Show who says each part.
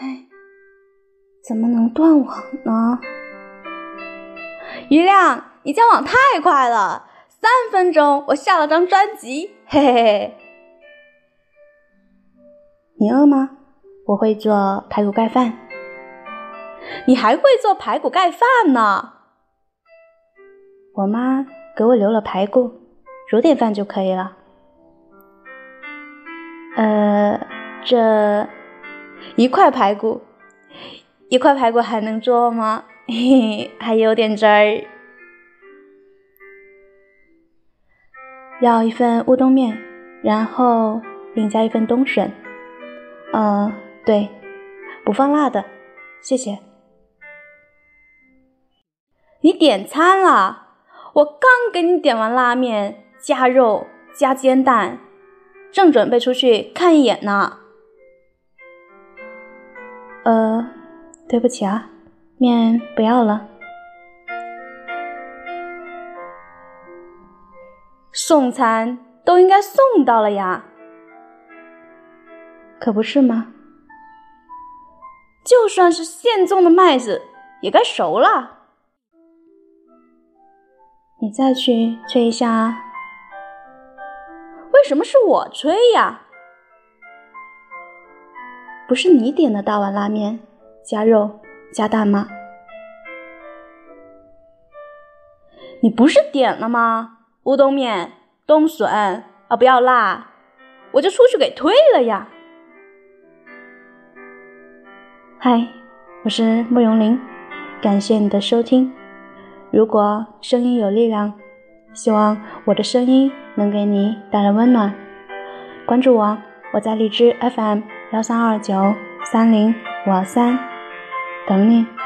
Speaker 1: 哎，怎么能断网呢？于亮，你加网太快了，三分钟我下了张专辑，嘿嘿嘿。你饿吗？我会做排骨盖饭。你还会做排骨盖饭呢？我妈给我留了排骨，煮点饭就可以了。呃，这一块排骨，一块排骨还能做吗？嘿嘿，还有点汁儿。要一份乌冬面，然后另加一份冬笋。嗯，对，不放辣的，谢谢。你点餐了？我刚给你点完拉面，加肉，加煎蛋，正准备出去看一眼呢。对不起啊，面不要了。送餐都应该送到了呀。可不是吗？就算是现种的麦子，也该熟了。你再去吹一下啊？为什么是我吹呀？不是你点的大碗拉面，加肉加蛋吗？你不是点了吗？乌冬面、冬笋啊，不要辣，我就出去给退了呀。嗨，我是慕容林，感谢你的收听。如果声音有力量，希望我的声音能给你带来温暖。关注我，我在荔枝 FM 幺三二九三零五二三等你。